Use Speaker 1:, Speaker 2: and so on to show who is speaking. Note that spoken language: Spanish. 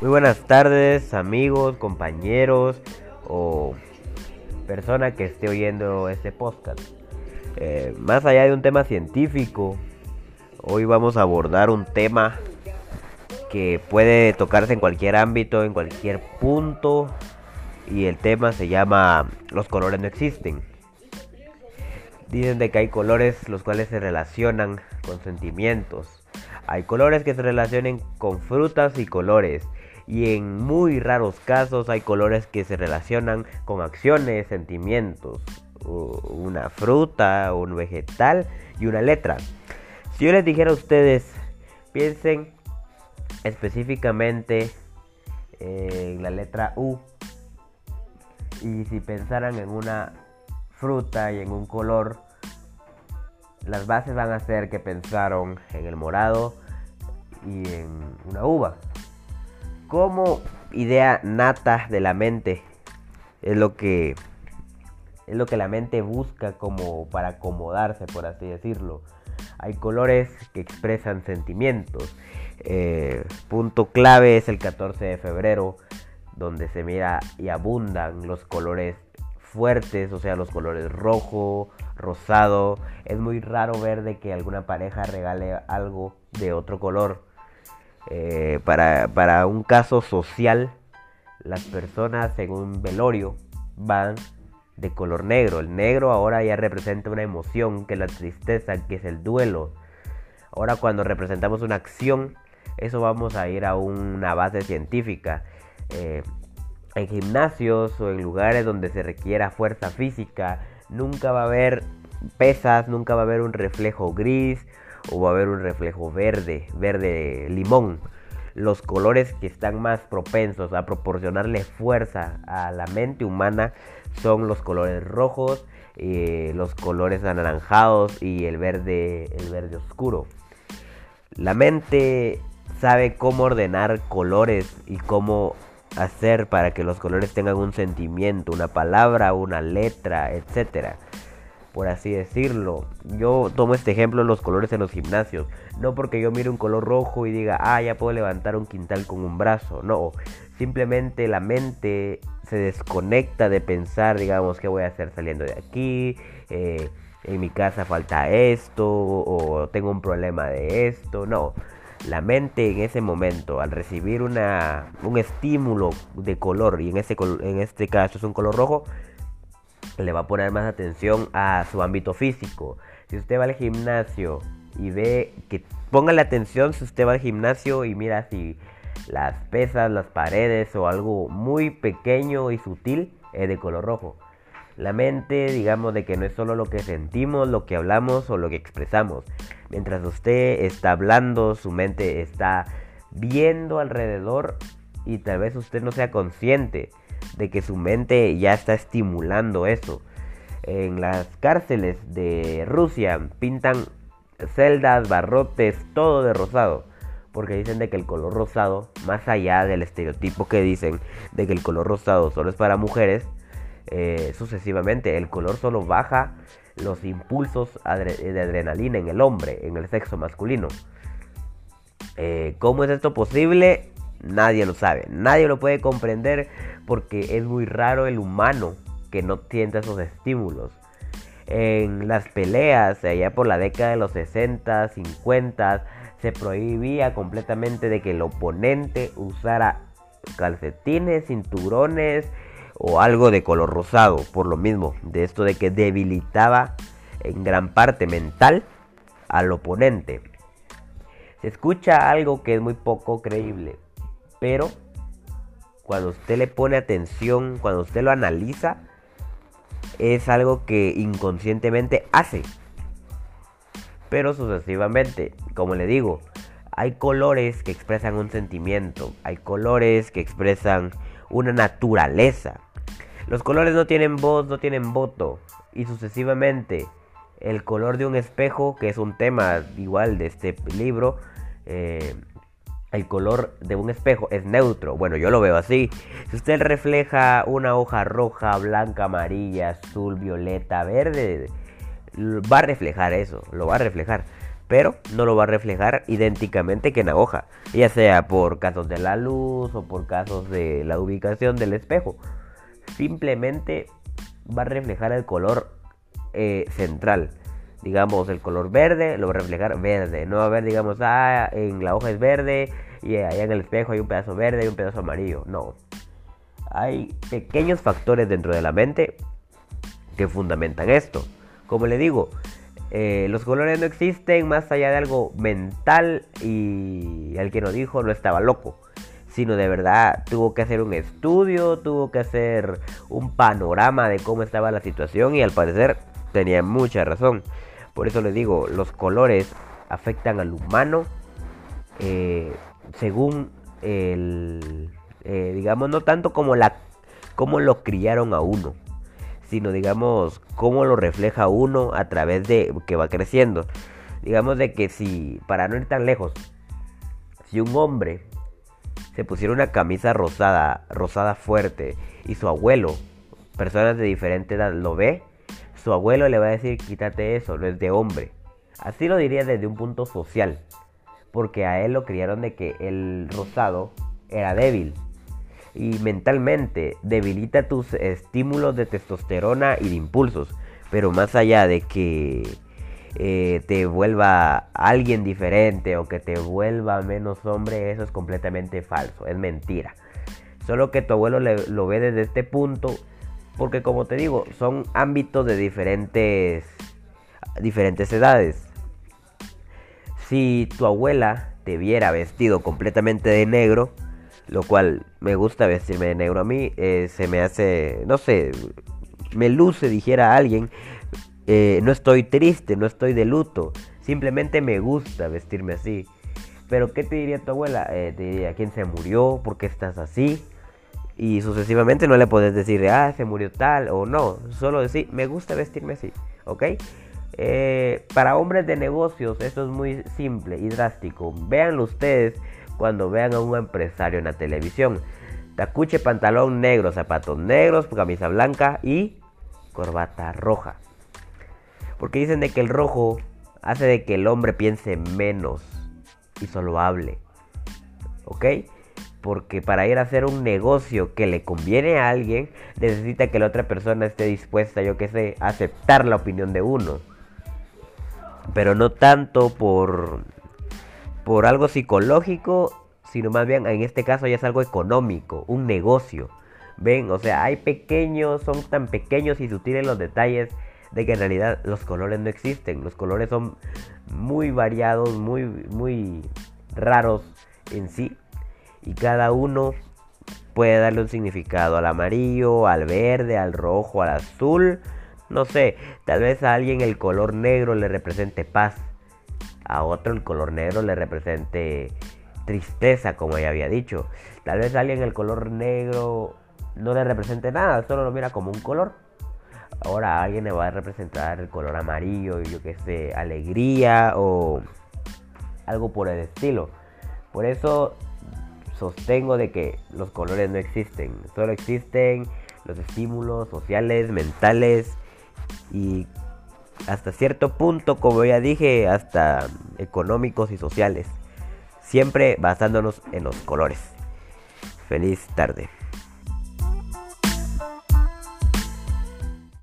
Speaker 1: Muy buenas tardes, amigos, compañeros o persona que esté oyendo este podcast. Eh, más allá de un tema científico, hoy vamos a abordar un tema que puede tocarse en cualquier ámbito, en cualquier punto, y el tema se llama Los colores no existen. Dicen de que hay colores los cuales se relacionan con sentimientos. Hay colores que se relacionen con frutas y colores y en muy raros casos hay colores que se relacionan con acciones, sentimientos, una fruta, un vegetal y una letra. Si yo les dijera a ustedes, piensen específicamente en la letra U y si pensaran en una fruta y en un color, las bases van a ser que pensaron en el morado y en una uva como idea nata de la mente. Es lo que es lo que la mente busca como para acomodarse, por así decirlo. Hay colores que expresan sentimientos. Eh, punto clave es el 14 de febrero, donde se mira y abundan los colores fuertes, o sea, los colores rojo, rosado. Es muy raro ver de que alguna pareja regale algo de otro color. Eh, para, un caso social, las personas un velorio van de color negro. El negro ahora ya representa una emoción, que es la tristeza, que es el duelo. Ahora cuando representamos una acción, eso vamos a ir a una base científica. Eh, en gimnasios o en lugares donde se requiera fuerza física, nunca va a haber pesas, nunca va a haber un reflejo gris o va a haber un reflejo verde, verde limón. Los colores que están más propensos a proporcionarle fuerza a la mente humana son los colores rojos, eh, los colores anaranjados y el verde, el verde oscuro. La mente sabe cómo ordenar colores y cómo hacer para que los colores tengan un sentimiento, una palabra, una letra, etcétera por así decirlo. Yo tomo este ejemplo en los colores en los gimnasios. No porque yo mire un color rojo y diga, ah, ya puedo levantar un quintal con un brazo. No, simplemente la mente se desconecta de pensar, digamos, qué voy a hacer saliendo de aquí. Eh, en mi casa falta esto o tengo un problema de esto. No, la mente en ese momento, al recibir una, un estímulo de color, y en, en este caso es un color rojo, le va a poner más atención a su ámbito físico. Si usted va al gimnasio y ve que ponga la atención si usted va al gimnasio y mira si las pesas, las paredes o algo muy pequeño y sutil es de color rojo. La mente, digamos, de que no es solo lo que sentimos, lo que hablamos o lo que expresamos. Mientras usted está hablando, su mente está viendo alrededor y tal vez usted no sea consciente de que su mente ya está estimulando eso. En las cárceles de Rusia pintan celdas, barrotes, todo de rosado. Porque dicen de que el color rosado, más allá del estereotipo que dicen de que el color rosado solo es para mujeres, eh, sucesivamente el color solo baja los impulsos de adrenalina en el hombre, en el sexo masculino. Eh, ¿Cómo es esto posible? Nadie lo sabe, nadie lo puede comprender porque es muy raro el humano que no sienta esos estímulos. En las peleas, allá por la década de los 60, 50, se prohibía completamente de que el oponente usara calcetines, cinturones o algo de color rosado, por lo mismo, de esto de que debilitaba en gran parte mental al oponente. Se escucha algo que es muy poco creíble, pero cuando usted le pone atención, cuando usted lo analiza, es algo que inconscientemente hace. Pero sucesivamente, como le digo, hay colores que expresan un sentimiento, hay colores que expresan una naturaleza. Los colores no tienen voz, no tienen voto. Y sucesivamente, el color de un espejo, que es un tema igual de este libro, eh, el color de un espejo es neutro. Bueno, yo lo veo así. Si usted refleja una hoja roja, blanca, amarilla, azul, violeta, verde, va a reflejar eso, lo va a reflejar. pero no lo va a reflejar idénticamente que en la hoja, ya sea por casos de la luz o por casos de la ubicación del espejo. Simplemente va a reflejar el color eh, central. Digamos, el color verde lo va a reflejar verde. No va a haber, digamos, ah, en la hoja es verde y allá en el espejo hay un pedazo verde y un pedazo amarillo. No. Hay pequeños factores dentro de la mente que fundamentan esto. Como le digo, eh, los colores no existen más allá de algo mental y el que nos dijo no estaba loco, sino de verdad tuvo que hacer un estudio, tuvo que hacer un panorama de cómo estaba la situación y al parecer tenía mucha razón. Por eso le digo, los colores afectan al humano eh, según el, eh, digamos, no tanto como la, como lo criaron a uno sino digamos cómo lo refleja uno a través de que va creciendo. Digamos de que si, para no ir tan lejos, si un hombre se pusiera una camisa rosada, rosada fuerte, y su abuelo, personas de diferente edad, lo ve, su abuelo le va a decir, quítate eso, no es de hombre. Así lo diría desde un punto social, porque a él lo criaron de que el rosado era débil, y mentalmente debilita tus estímulos de testosterona y de impulsos. Pero más allá de que eh, te vuelva alguien diferente o que te vuelva menos hombre, eso es completamente falso, es mentira. Solo que tu abuelo lo ve desde este punto, porque como te digo, son ámbitos de diferentes, diferentes edades. Si tu abuela te viera vestido completamente de negro, lo cual me gusta vestirme de negro a mí, eh, se me hace, no sé, me luce, dijera alguien, eh, no estoy triste, no estoy de luto, simplemente me gusta vestirme así. Pero ¿qué te diría tu abuela? Eh, te diría, ¿quién se murió? ¿Por qué estás así? Y sucesivamente no le puedes decir, ah, se murió tal o no. Solo decir, me gusta vestirme así, ¿ok? para hombres de negocios esto es muy simple y drástico. Véanlo ustedes cuando vean a un empresario en la televisión. Tacuche, pantalón negro, zapatos negros, camisa blanca y corbata roja. Porque dicen de que el rojo hace de que el hombre piense menos y solo hable. ¿Ok? Porque para ir a hacer un negocio que le conviene a alguien, necesita que la otra persona esté dispuesta, yo qué sé, a aceptar la opinión de uno. Pero no tanto por por algo psicológico, sino más bien en este caso ya es algo económico, un negocio. Ven, o sea, hay pequeños, son tan pequeños y sutiles los detalles de que en realidad los colores no existen. Los colores son muy variados, muy, muy raros en sí. Y cada uno puede darle un significado al amarillo, al verde, al rojo, al azul. No sé, tal vez a alguien el color negro le represente paz a otro el color negro le represente tristeza, como ya había dicho. Tal vez a alguien el color negro no le represente nada, solo lo mira como un color. Ahora alguien le va a representar el color amarillo, yo que sé, alegría o algo por el estilo. Por eso sostengo de que los colores no existen, solo existen los estímulos sociales, mentales y hasta cierto punto, como ya dije, hasta económicos y sociales. Siempre basándonos en los colores. Feliz tarde.